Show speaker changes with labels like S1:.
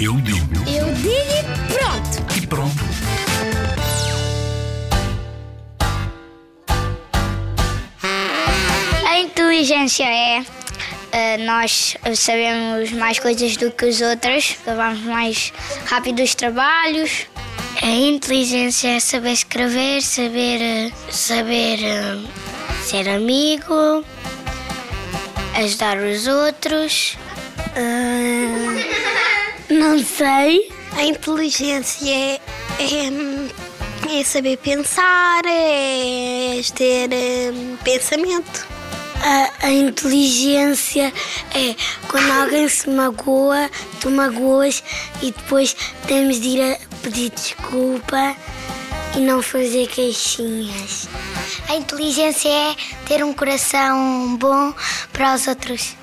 S1: Eu digo
S2: Eu digo e pronto.
S1: e pronto.
S3: A inteligência é eh, nós sabemos mais coisas do que os outros, levamos mais rápido os trabalhos. A inteligência é saber escrever, saber, eh, saber eh, ser amigo, ajudar os outros. Ah, não sei.
S4: A inteligência é, é, é saber pensar, é ter hum, pensamento.
S3: A, a inteligência é quando alguém se magoa, tu magoas e depois temos de ir a pedir desculpa e não fazer queixinhas. A inteligência é ter um coração bom para os outros.